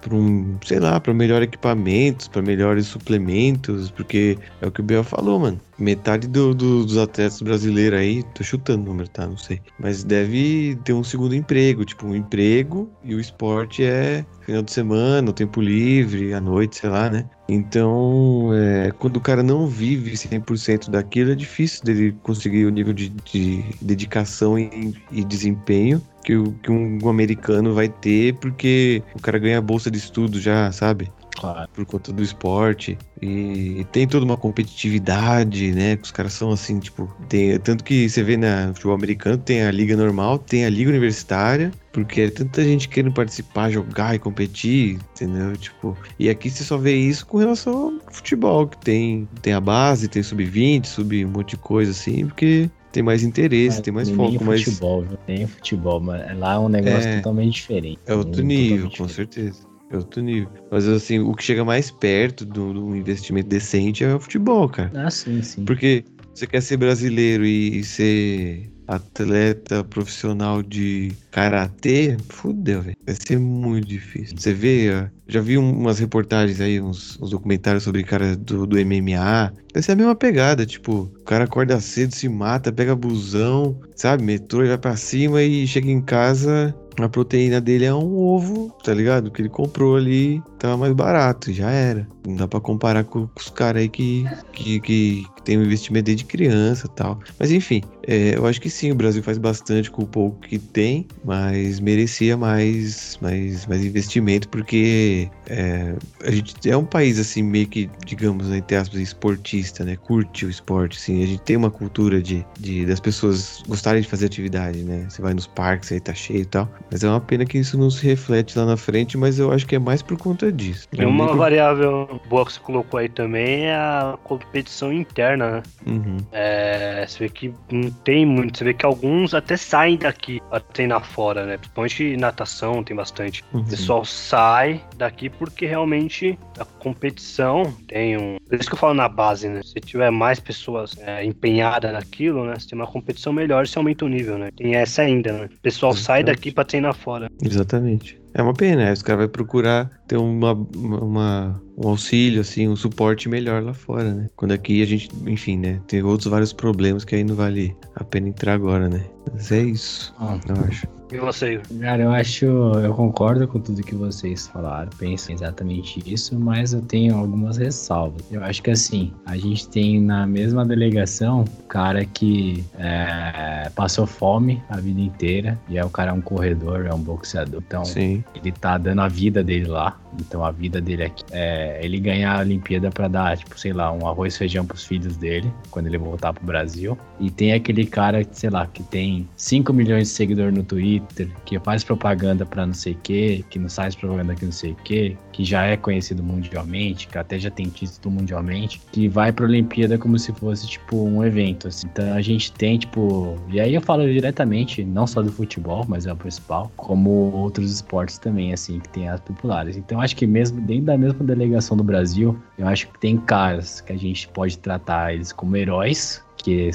para um, sei lá, para melhor equipamentos, para melhores suplementos, porque é o que o Biel falou, mano. Metade do, do, dos atletas brasileiros aí, tô chutando o número, tá? Não sei. Mas deve ter um segundo emprego, tipo, um emprego e o esporte é final de semana, o tempo livre, à noite, sei lá, né? Então, é, quando o cara não vive 100% daquilo, é difícil dele conseguir o nível de, de dedicação e, e desempenho que, que um, americano vai ter, porque o cara ganha bolsa de estudo já, sabe? Claro. Por conta do esporte. E tem toda uma competitividade, né? Os caras são assim, tipo, tem, tanto que você vê na futebol americano, tem a liga normal, tem a liga universitária, porque é tanta gente querendo participar, jogar e competir, entendeu? Tipo, e aqui você só vê isso com relação ao futebol, que tem, tem a base, tem sub-20, sub um monte de coisa assim, porque tem mais interesse, mas, tem mais foco. Mas... futebol? Tem futebol, mas lá é um negócio é, totalmente diferente. É outro nível, com certeza. É outro nível. Mas assim, o que chega mais perto do, do investimento decente é o futebol, cara. Ah, sim, sim. Porque você quer ser brasileiro e, e ser atleta profissional de karatê, fudeu, velho. Vai ser muito difícil. Você vê, já vi umas reportagens aí, uns, uns documentários sobre cara do, do MMA. Vai ser a mesma pegada, tipo, o cara acorda cedo, se mata, pega busão, sabe, metrô e vai pra cima e chega em casa, a proteína dele é um ovo, tá ligado? Que ele comprou ali, tava mais barato, já era. Não dá pra comparar com, com os caras aí que, que, que, que, tem um investimento desde criança tal. Mas enfim, é, eu acho que sim, o Brasil faz bastante com o pouco que tem, mas merecia mais, mais, mais investimento, porque é, a gente é um país assim, meio que, digamos, entre aspas, esportista, né? Curte o esporte, assim. A gente tem uma cultura de, de das pessoas gostarem de fazer atividade, né? Você vai nos parques aí, tá cheio e tal. Mas é uma pena que isso não se reflete lá na frente, mas eu acho que é mais por conta disso. E uma variável boa que você colocou aí também é a competição interna, né? Uhum. É, você vê que não tem muito, você vê que alguns até saem daqui pra treinar fora, né? Principalmente natação tem bastante. Uhum. O pessoal sai daqui porque realmente a competição tem um. Por isso que eu falo na base, né? Se tiver mais pessoas é, empenhadas naquilo, né? Se tem uma competição melhor, você aumenta o nível, né? Tem essa ainda, né? O pessoal Exatamente. sai daqui pra treinar fora. Exatamente. É uma pena, né? Os caras vão procurar ter uma, uma, um auxílio, assim, um suporte melhor lá fora, né? Quando aqui a gente, enfim, né? Tem outros vários problemas que aí não vale a pena entrar agora, né? Mas é isso, ah. eu acho. E você? Cara, eu acho, eu concordo com tudo que vocês falaram, penso exatamente isso, mas eu tenho algumas ressalvas. Eu acho que assim, a gente tem na mesma delegação o cara que é, passou fome a vida inteira, e é o cara é um corredor, é um boxeador, então Sim. ele tá dando a vida dele lá, então a vida dele aqui é ele ganhar a Olimpíada para dar, tipo, sei lá, um arroz e feijão pros filhos dele, quando ele voltar pro Brasil. E tem aquele cara, sei lá, que tem 5 milhões de seguidores no Twitter, que faz propaganda para não sei o que, que não faz propaganda que não sei o que, que já é conhecido mundialmente, que até já tem título mundialmente, que vai pra Olimpíada como se fosse, tipo, um evento, assim. Então a gente tem, tipo... E aí eu falo diretamente, não só do futebol, mas é o principal, como outros esportes também, assim, que tem as populares. Então acho que mesmo dentro da mesma delegação do Brasil, eu acho que tem caras que a gente pode tratar eles como heróis, que,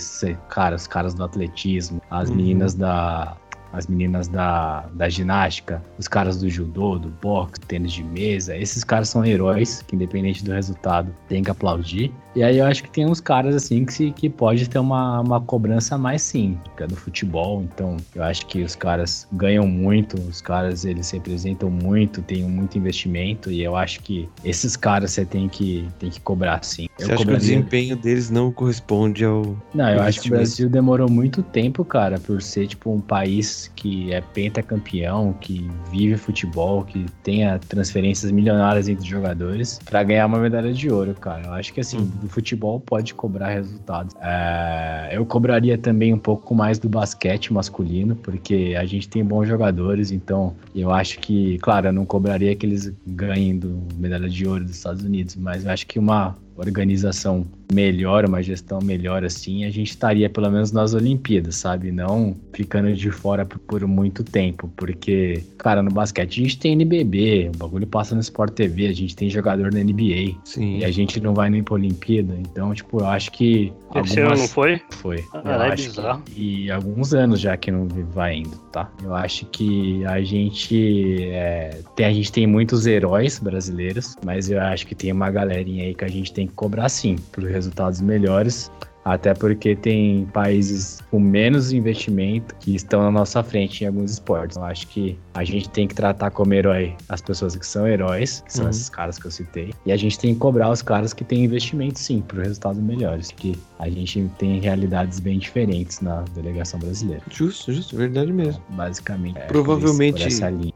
cara, os caras do atletismo, as uhum. meninas da as meninas da, da ginástica, os caras do judô, do boxe, tênis de mesa. Esses caras são heróis que, independente do resultado, tem que aplaudir. E aí eu acho que tem uns caras assim que, se, que pode ter uma, uma cobrança mais sim, que é do futebol. Então eu acho que os caras ganham muito, os caras eles representam muito, têm muito investimento. E eu acho que esses caras você tem que, tem que cobrar sim. Você eu acha que o desempenho deles não corresponde ao. Não, eu acho que o Brasil demorou muito tempo, cara, por ser tipo um país que é pentacampeão, que vive futebol, que tenha transferências milionárias entre jogadores, para ganhar uma medalha de ouro, cara. Eu acho que assim, hum. do futebol pode cobrar resultados. É, eu cobraria também um pouco mais do basquete masculino, porque a gente tem bons jogadores, então eu acho que, claro, eu não cobraria que eles ganhem do medalha de ouro dos Estados Unidos, mas eu acho que uma organização melhor, uma gestão melhor assim, a gente estaria pelo menos nas Olimpíadas, sabe? Não ficando de fora por, muito tempo, porque, cara, no basquete a gente tem NBB, o bagulho passa no Sport TV, a gente tem jogador na NBA, Sim. e a gente não vai nem pra Olimpíada, então, tipo, eu acho que... Esse algumas... ano não foi? Foi. Ah, é bizarro. Que... E alguns anos já que não vai indo, tá? Eu acho que a gente é... tem, a gente tem muitos heróis brasileiros, mas eu acho que tem uma galerinha aí que a gente tem que cobrar sim, por resultados melhores. Até porque tem países com menos investimento que estão na nossa frente em alguns esportes. Eu acho que a gente tem que tratar como herói as pessoas que são heróis, que são uhum. esses caras que eu citei. E a gente tem que cobrar os caras que têm investimento, sim, para resultados melhores. Que a gente tem realidades bem diferentes na delegação brasileira. Justo, justo, verdade mesmo. Basicamente. É, provavelmente,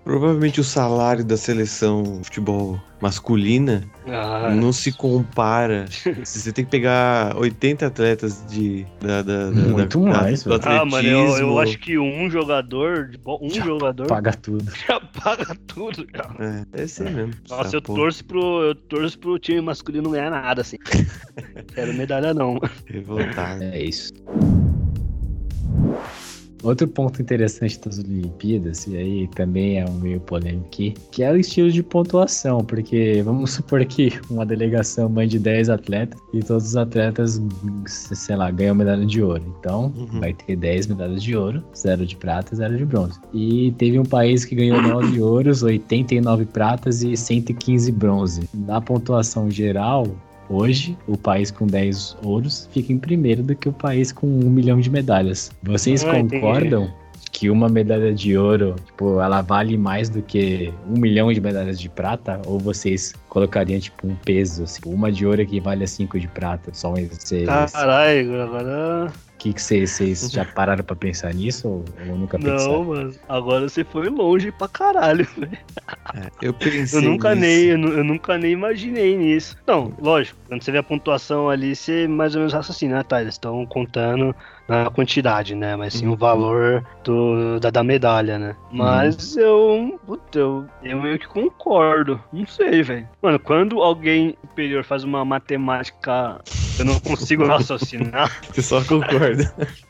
provavelmente o salário da seleção de futebol masculina ah. não se compara. Se você tem que pegar 80 atletas de da, da, da muito da, mais. Da, ah, mano, eu, eu, acho que um jogador, um já jogador paga tudo. Já paga tudo, cara. É, é assim mesmo. Nossa, eu torço pro eu torço pro time masculino não ganhar nada assim. Quero medalha não. Revoltado. É isso. Outro ponto interessante das Olimpíadas, e aí também é um meio polêmico aqui, que é o estilo de pontuação, porque vamos supor que uma delegação mande 10 atletas e todos os atletas, sei lá, ganham medalha de ouro. Então, uhum. vai ter 10 medalhas de ouro, 0 de prata e 0 de bronze. E teve um país que ganhou 9 ouros, 89 pratas e 115 bronze. Na pontuação geral, Hoje, o país com 10 ouros fica em primeiro do que o país com 1 milhão de medalhas. Vocês ah, concordam entendi. que uma medalha de ouro, tipo, ela vale mais do que 1 milhão de medalhas de prata? Ou vocês colocariam, tipo, um peso? Assim, uma de ouro equivale a 5 de prata? Só um vocês... Caralho, agora que vocês já pararam pra pensar nisso ou, ou nunca pensaram? Não, mano. Agora você foi longe pra caralho, velho. É, eu pensei eu nunca nisso. nem eu, eu, nunca nem imaginei nisso. Não, lógico. Quando você vê a pontuação ali, você mais ou menos raciocina, ah, tá, eles estão contando na quantidade, né? Mas sim uhum. o valor do, da, da medalha, né? Uhum. Mas uhum. eu, puta, eu, eu meio que concordo. Não sei, velho. Mano, quando alguém superior faz uma matemática, eu não consigo raciocinar. Você só concorda.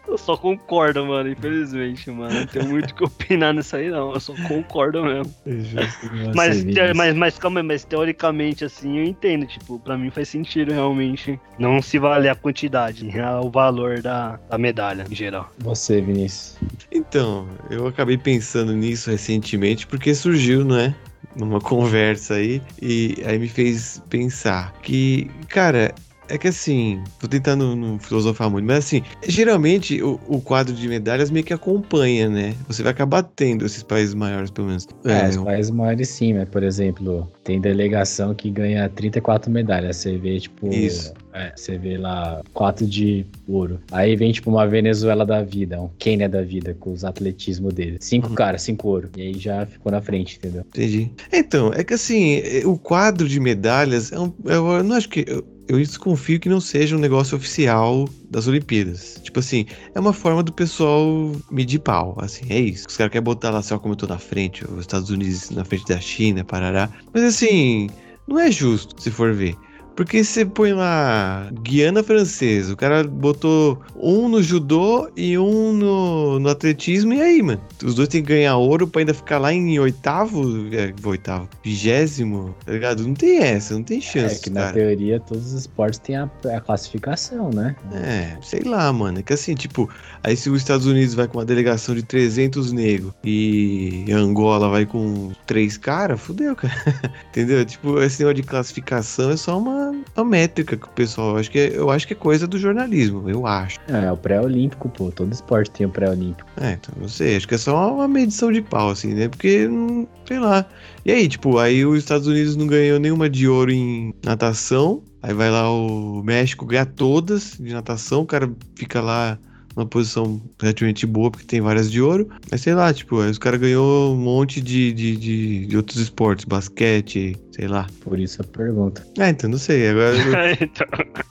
Eu só concordo, mano, infelizmente, mano. Não tenho muito o que opinar nisso aí, não. Eu só concordo mesmo. É mas, mas, mas, calma aí, mas teoricamente, assim, eu entendo. Tipo, pra mim faz sentido realmente não se valer a quantidade, o valor da, da medalha em geral. Você, Vinícius. Então, eu acabei pensando nisso recentemente porque surgiu, não é? Numa conversa aí, e aí me fez pensar que, cara, é que assim, tô tentando não filosofar muito, mas assim, geralmente o, o, quadro de medalhas meio que acompanha, né? Você vai acabar tendo esses países maiores, pelo menos. É, é os países maiores sim, mas, por exemplo, tem delegação que ganha 34 medalhas. Você vê, tipo. Isso. É, você vê lá quatro de ouro. Aí vem, tipo, uma Venezuela da vida, um Quênia da vida, com os atletismo dele. Cinco uhum. caras, cinco ouro. E aí já ficou na frente, entendeu? Entendi. Então, é que assim, o quadro de medalhas é um. Eu não acho que. Eu eu desconfio que não seja um negócio oficial das Olimpíadas. Tipo assim, é uma forma do pessoal medir pau. Assim, é isso. Os caras querem botar lá, só como eu tô na frente, os Estados Unidos na frente da China, parará. Mas assim, não é justo se for ver. Porque você põe lá Guiana Francesa, o cara botou um no judô e um no, no atletismo, e aí, mano? Os dois têm que ganhar ouro pra ainda ficar lá em oitavo, é, oitavo, vigésimo, tá ligado? Não tem essa, não tem chance, É que na cara. teoria todos os esportes têm a, a classificação, né? É, sei lá, mano. É que assim, tipo, aí se os Estados Unidos vai com uma delegação de 300 negros e Angola vai com três caras, fudeu, cara. Entendeu? Tipo, esse negócio de classificação é só uma, uma métrica que o pessoal. Eu acho que, é, eu acho que é coisa do jornalismo, eu acho. É, é o pré-olímpico, pô. Todo esporte tem o pré-olímpico. É, então, não sei. Acho que é só uma, uma medição de pau, assim, né? Porque, hum, sei lá. E aí, tipo, aí os Estados Unidos não ganhou nenhuma de ouro em natação. Aí vai lá o México ganhar todas de natação. O cara fica lá numa posição relativamente boa, porque tem várias de ouro. Mas sei lá, tipo, aí os caras ganhou um monte de, de, de, de outros esportes, basquete, sei lá. Por isso a pergunta. Ah, então não sei. Agora então,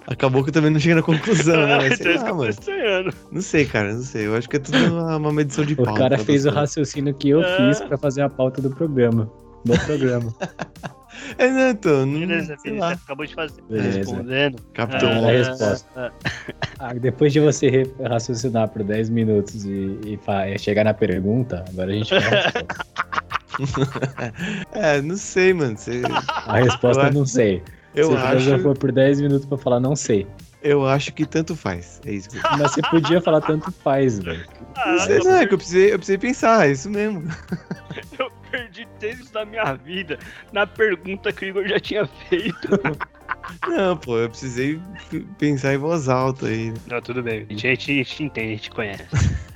acabou que eu também não cheguei na conclusão, né? Mas então sei que lá, mano. Não sei, cara, não sei. Eu acho que é tudo uma, uma medição de O pau. cara tá fez o raciocínio que eu É. fiz pra fazer a pauta do programa. Do programa. É, não, então, não, Beleza, você acabou de fazer. Beleza. Respondendo. Capitão Ah, Morgan. a resposta. ah, Ah, depois de você raciocinar por 10 minutos e, e e chegar na pergunta, agora a gente resposta. É, não sei, mano. Você- A resposta Eu eu não sei. Eu você acho, filosofou por 10 minutos pra falar não sei. eu acho que tanto faz. É isso. que eu- Mas você podia falar tanto faz, velho. ah, Não sei, não, é que eu precisei, eu precisei pensar, é isso mesmo. Eu perdi tempos da minha vida na pergunta que o Igor já tinha feito. Não, pô, eu precisei pensar em voz alta aí. Não, tudo bem. A gente, a gente entende, a gente conhece.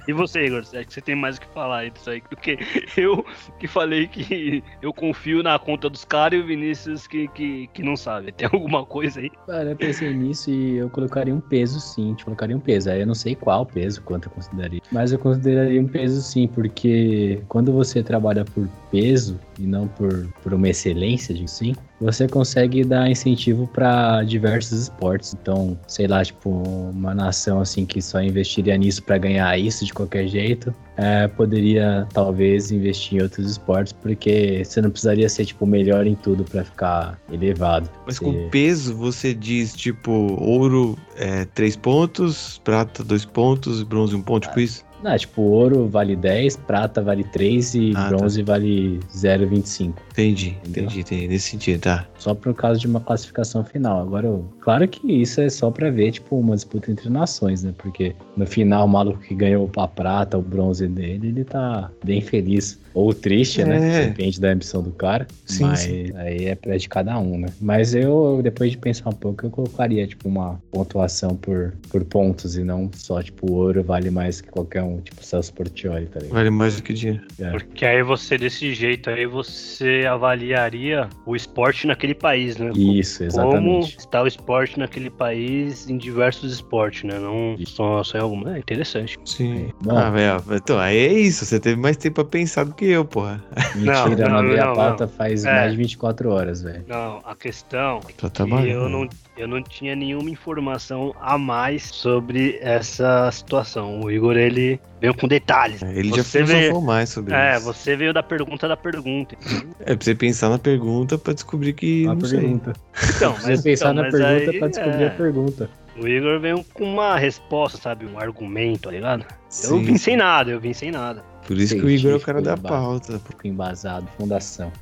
E você, Igor? Acho que você tem mais o que falar disso aí do que eu que falei que eu confio na conta dos caras e o Vinícius que, que, que não sabe. Tem alguma coisa aí? Cara, eu pensei nisso e eu colocaria um peso sim, te colocaria um peso. Aí eu não sei qual peso, quanto eu consideraria. Mas eu consideraria um peso sim, porque quando você trabalha por peso e não por, por uma excelência, de sim, você consegue dar incentivo para diversos esportes. Então, sei lá, tipo, uma nação assim que só investiria nisso para ganhar isso de qualquer jeito, é, poderia talvez investir em outros esportes, porque você não precisaria ser tipo o melhor em tudo para ficar elevado. Mas Você- com peso você diz, tipo, ouro é 3 pontos, prata 2 pontos, bronze 1 ponto, tipo isso? Não, é tipo, ouro vale 10, prata vale 3 e Ah, tá. bronze vale 0,25. Entendi, Entendeu? entendi, entendi. Nesse sentido, tá. Só por causa de uma classificação final. Agora, eu- claro que isso é só pra ver, tipo, uma disputa entre nações, né? Porque no final, o maluco que ganhou a prata, o bronze dele, ele tá bem feliz. Ou triste, É. né? Depende da ambição do cara. Sim, mas sim. aí é pra de cada um, né? Mas eu, depois de pensar um pouco, eu colocaria, tipo, uma pontuação por, por pontos e não só, tipo, ouro vale mais que qualquer um, tipo, Celso Portioli, tá ligado? Vale mais do que dinheiro. É. Porque aí você, desse jeito, aí você avaliaria o esporte naquele país, né? Isso, Como exatamente. está o esporte naquele país em diversos esportes, né? Não só, só em alguma. É interessante. Sim. Bom. Ah, velho, então, aí é isso. Você teve mais tempo pra pensar do que eu, porra. Mentira, Não, eu não, mandei a não, pauta faz É. mais de 24 horas, velho. Não, a questão Tá E trabalhando. eu não, eu não tinha nenhuma informação a mais sobre essa situação. O Igor, ele veio com detalhes. Ele já Você filosofou vê- mais sobre É, isso. você veio da pergunta da pergunta. É pra você pensar na pergunta pra descobrir que. A não sei. pergunta. Então, Precisa pensar então, na pergunta aí, pra descobrir é, a pergunta. O Igor veio com uma resposta, sabe? Um argumento, tá ligado? Eu Sim, vim sim. sem nada, eu vim sem nada. Por isso que o Igor é o cara da pauta. Pouco embasado, fundação.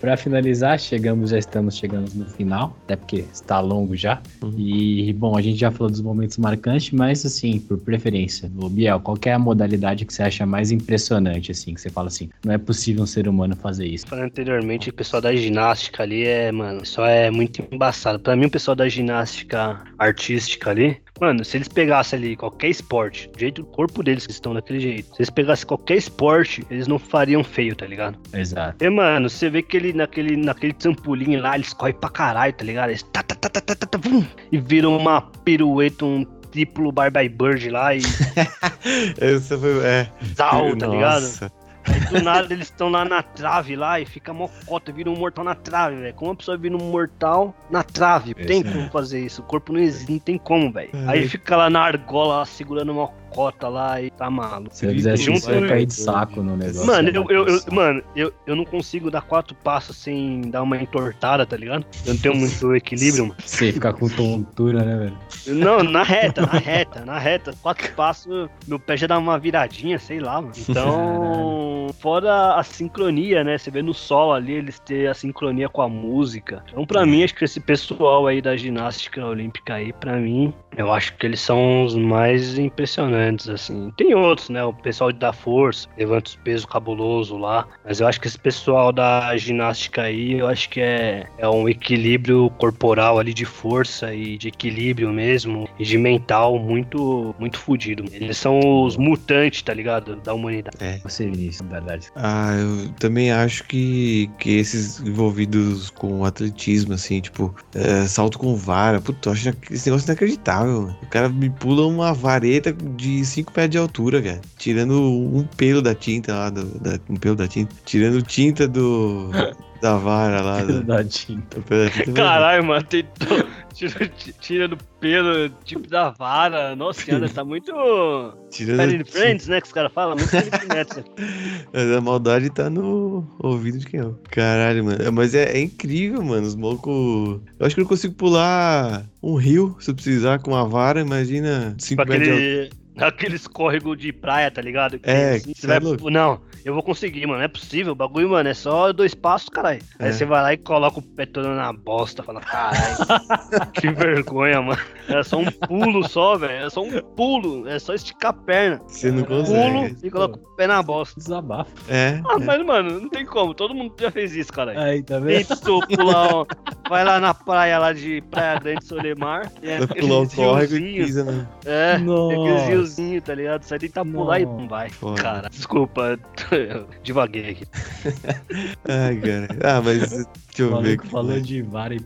Pra finalizar, chegamos, já estamos chegando no final, até porque está longo já. Uhum. E, bom, a gente já falou dos momentos marcantes, mas, assim, por preferência, Biel, qual que é a modalidade que você acha mais impressionante, assim, que você fala assim, não é possível um ser humano fazer isso? Falando anteriormente, o pessoal da ginástica ali é, mano, só é muito embaçado. Pra mim, o pessoal da ginástica artística ali, mano, se eles pegassem ali qualquer esporte, do jeito do corpo deles que estão daquele jeito, se eles pegassem qualquer esporte, eles não fariam feio, tá ligado? Exato. E, mano, você vê que ele naquele, naquele trampolim lá, eles correm pra caralho, tá ligado? Eles tá, tá, tá, tá, tá, tá, tá, vum, e viram uma pirueta, um triplo bye bird lá e Essa foi. É. tal, tá ligado? Nossa. do nada eles estão lá na trave lá e fica mocota, vira um mortal na trave, velho. Como uma pessoa vira um mortal na trave? Tem Esse é. como fazer isso. O corpo não existe, não tem como, velho. Aí fica lá na argola, lá, segurando uma cota lá e tá maluco. Se eu fizesse Junto- isso, eu ia cair de saco no negócio. Mano, eu, eu, eu- mano eu, eu não consigo dar quatro passos sem dar uma entortada, tá ligado? Eu não tenho muito equilíbrio, mano. Você ficar com tontura, né, velho? Não, na reta, na reta, na reta. Quatro passos, meu pé já dá uma viradinha, sei lá, mano. Então, fora a sincronia, né? Você vê no sol ali, eles têm a sincronia com a música. Então, pra mim, acho que esse pessoal aí da ginástica olímpica aí, pra mim, eu acho que eles são os mais impressionantes, assim. Tem outros, né? O pessoal da força, levanta os pesos cabuloso lá. Mas eu acho que esse pessoal da ginástica aí, eu acho que é, é um equilíbrio corporal ali de força e de equilíbrio mesmo, e de mental muito, muito fodido. Eles são os mutantes, tá ligado? Da humanidade. É. Você, Vinícius, na verdade. Ah, eu também acho que, que esses envolvidos com atletismo, assim, tipo, é, salto com vara, puta, eu acho esse negócio inacreditável. Mano. O cara me pula uma vareta de 5 pés de altura, cara. Tirando um pelo da tinta lá, do, da- um pelo da tinta. Tirando tinta do. da vara lá. Do, Da tinta. do pelo da tinta. Caralho, mano, tentou. Tira, tira do pelo, tipo da vara. Nossa senhora, tá muito. Family tinta. Friends, né? Que os caras falam. Muito. Mas a maldade tá no ouvido de quem é. Caralho, mano. É, Mas é, é incrível, mano. Os malucos. Eu acho que eu não consigo pular um rio se eu precisar com uma vara. Imagina 5 Tipo metros aquele. Aqueles córregos de praia, tá ligado? Que É, você vai- é louco. Não, eu vou conseguir, mano. Não é possível. O bagulho, mano, é só dois passos, caralho. Aí É. você vai lá e coloca o pé todo na bosta. Fala, caralho, que vergonha, mano. É só um pulo só, velho. É só um pulo. É só esticar a perna. Você não consegue. Pulo e coloca o pé na bosta. Desabafo. É. Ah, mas, mano, não tem como. Todo mundo já fez isso, caralho. Aí, tá vendo? Tentou pular, ó, vai lá na praia lá de Praia Grande Solemar. É, Vai pular o aqueles córrego e pisa na. É, aqueles Nossa. riozinhos, tá ligado? Sai tentar pular e Nossa. não vai. Cara, desculpa, eu divaguei aqui. Ai, cara. Ah, mas deixa O eu ver. maluco aqui. falou de e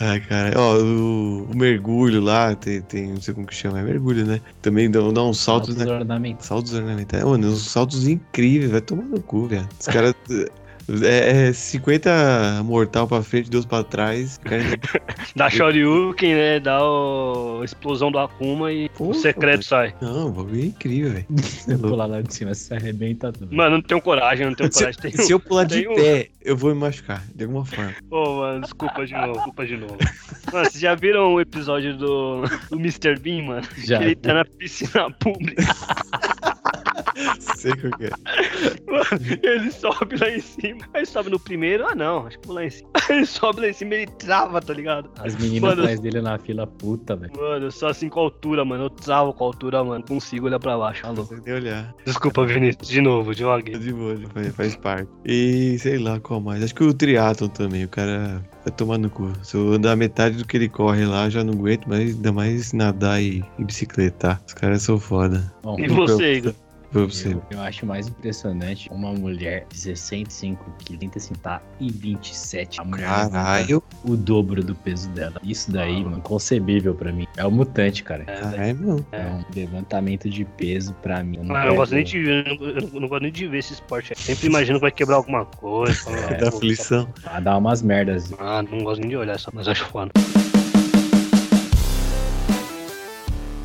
Ai, cara. Ó, o, o mergulho lá, tem, tem. Não sei como que chama, é mergulho, né? Também dá, dá uns saltos, saltos né? ornamentais. Saltos ornamentais. Mano, uns saltos incríveis, vai tomar no cu, velho. Os caras. É, é 50 mortal pra frente, Deus pra trás. Cara Dá Shoryuken, né? Dá o... a explosão do Akuma e o secreto sai. Não, o bagulho é incrível, velho. Pular lá de cima, você arrebenta tudo. Mano, não tenho coragem, não tenho Se, coragem. Tenho... se eu pular de um- pé, eu vou me machucar, de alguma forma. Pô, mano, desculpa de novo, desculpa de novo. Mano, vocês já viram o episódio do, do Mr. Bean, mano? Já. Que ele tá na piscina pública. Sei qual que é. Mano, ele sobe lá em cima. Aí sobe no primeiro, ah não, acho que vou lá em cima. Aí ele sobe lá em cima e ele trava, tá ligado? As meninas Mano. atrás dele na fila, puta, velho. Mano, eu sou assim com a altura, mano. Eu travo com a altura, mano. Não consigo olhar pra baixo. Alô. Nem olhar. Desculpa, Vinícius. De novo, devaguei. de boa, faz, faz parte. E sei lá qual mais. Acho que o triatlon também, o cara vai tomar no cu. Se eu andar metade do que ele corre lá, já não aguento, mas ainda mais nadar e, e bicicletar. Os caras são foda. Bom, E você, Igor? Eu, eu acho mais impressionante uma mulher de 65 quilos, 35 tá, e 27. A mulher Caralho. o dobro do peso dela. Isso daí, mano, concebível pra mim. É o mutante, cara. É, Caralho, não. É um levantamento de peso pra mim. Eu não, Ah, eu não gosto nem de ver, eu não- eu gosto nem de ver esse esporte. aí. Sempre imagino que vai quebrar alguma coisa. ah, Da pô, aflição. Ah, dá umas merdas. Ah, não gosto nem de olhar só, mas acho foda.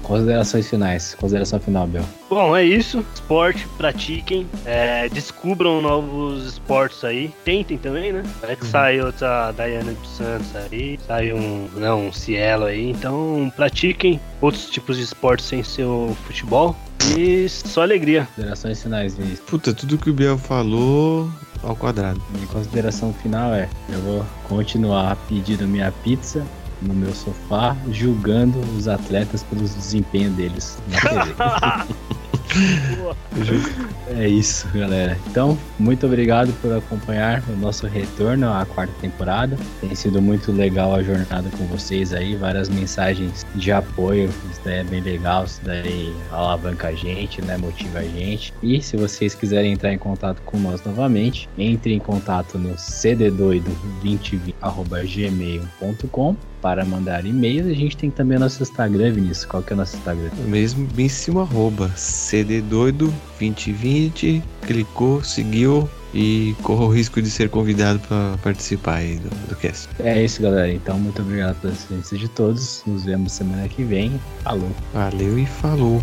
Considerações finais. Consideração final, Bel. Bom, é isso. Esporte, pratiquem. é, descubram novos esportes aí. Tentem também, né? Vai que sai outra Dayana dos Santos aí. Sai um, não, um Cielo aí. Então, pratiquem outros tipos de esportes sem ser o futebol. E só alegria. Considerações finais, Vinícius. Puta, tudo que o Biel falou ao quadrado. Minha consideração final é: eu vou continuar pedindo minha pizza no meu sofá, julgando os atletas pelo desempenho deles na TV. É isso, galera. Então, muito obrigado por acompanhar o nosso retorno à quarta temporada. Tem sido muito legal a jornada com vocês aí, várias mensagens de apoio. Isso daí é bem legal, isso daí alavanca a gente, né? Motiva a gente. E se vocês quiserem entrar em contato com nós novamente, entre em contato no cddoido2020.gmail.com para mandar e-mails. A gente tem também o nosso Instagram, Vinícius. Qual que é o nosso Instagram? Mesmo mesmíssimo arroba cddoido 2020. Clicou, seguiu e corra o risco de ser convidado para participar aí do, do cast. É isso, galera. Então, muito obrigado pela assistência de todos. Nos vemos semana que vem. Falou. Valeu e falou.